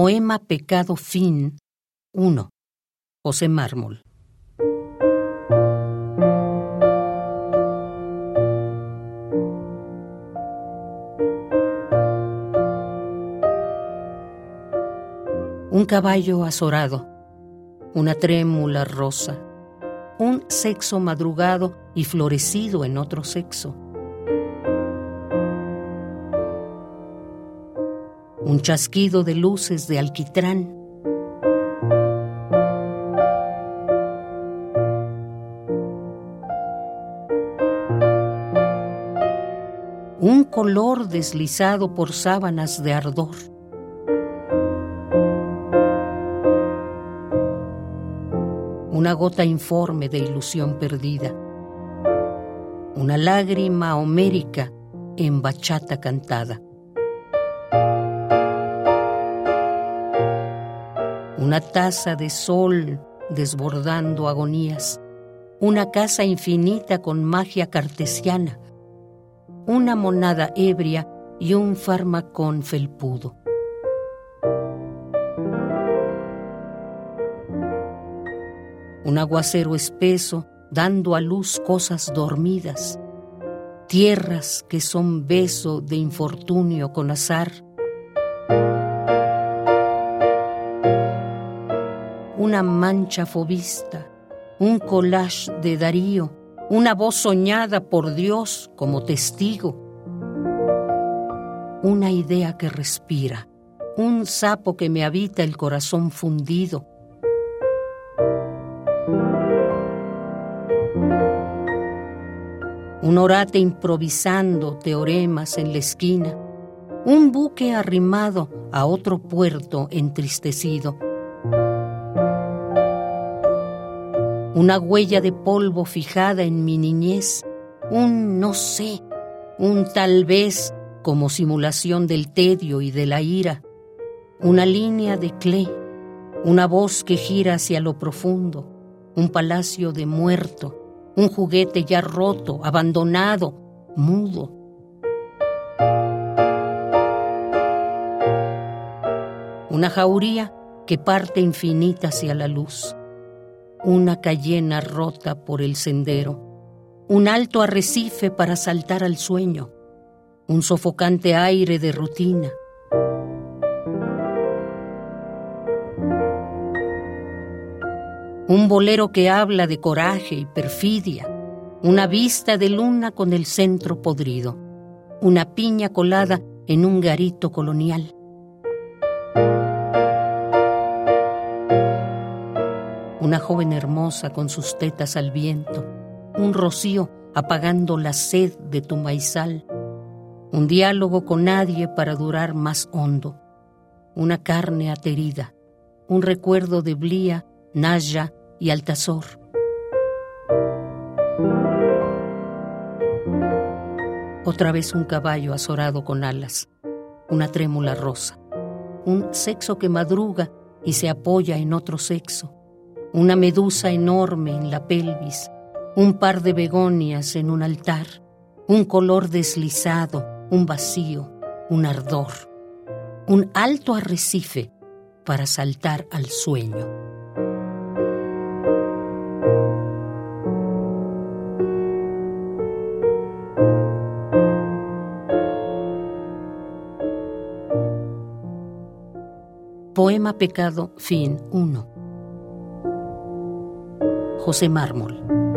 Poema Pecado Fin 1. José Mármol. Un caballo azorado, una trémula rosa, un sexo madrugado y florecido en otro sexo. Un chasquido de luces de alquitrán. Un color deslizado por sábanas de ardor. una gota informe de ilusión perdida, una lágrima homérica en bachata cantada. Una taza de sol desbordando agonías, una casa infinita con magia cartesiana, una monada ebria y un farmacón felpudo. un aguacero espeso dando a luz cosas dormidas, tierras que son beso de infortunio con azar, una mancha fobista, un collage de Darío, una voz soñada por Dios como testigo, una idea que respira, un sapo que me habita el corazón fundido, un orate improvisando teoremas en la esquina, un buque arrimado a otro puerto entristecido, una huella de polvo fijada en mi niñez, un no sé, un tal vez como simulación del tedio y de la ira, una línea de clé, una voz que gira hacia lo profundo, un palacio de muerto, un juguete ya roto, abandonado, mudo. Una jauría que parte infinita hacia la luz, una cayena rota por el sendero, un alto arrecife para saltar al sueño, un sofocante aire de rutina, un bolero que habla de coraje y perfidia, una vista de luna con el centro podrido, una piña colada en un garito colonial. Una joven hermosa con sus tetas al viento, un rocío apagando la sed de tu maizal, un diálogo con nadie para durar más hondo, una carne aterida, un recuerdo de Blía, Naya y Altazor. Otra vez un caballo azorado con alas, una trémula rosa, un sexo que madruga y se apoya en otro sexo, una medusa enorme en la pelvis, un par de begonias en un altar, un color deslizado, un vacío, un ardor, un alto arrecife para saltar al sueño. Poema Pecado, fin 1. José Mármol.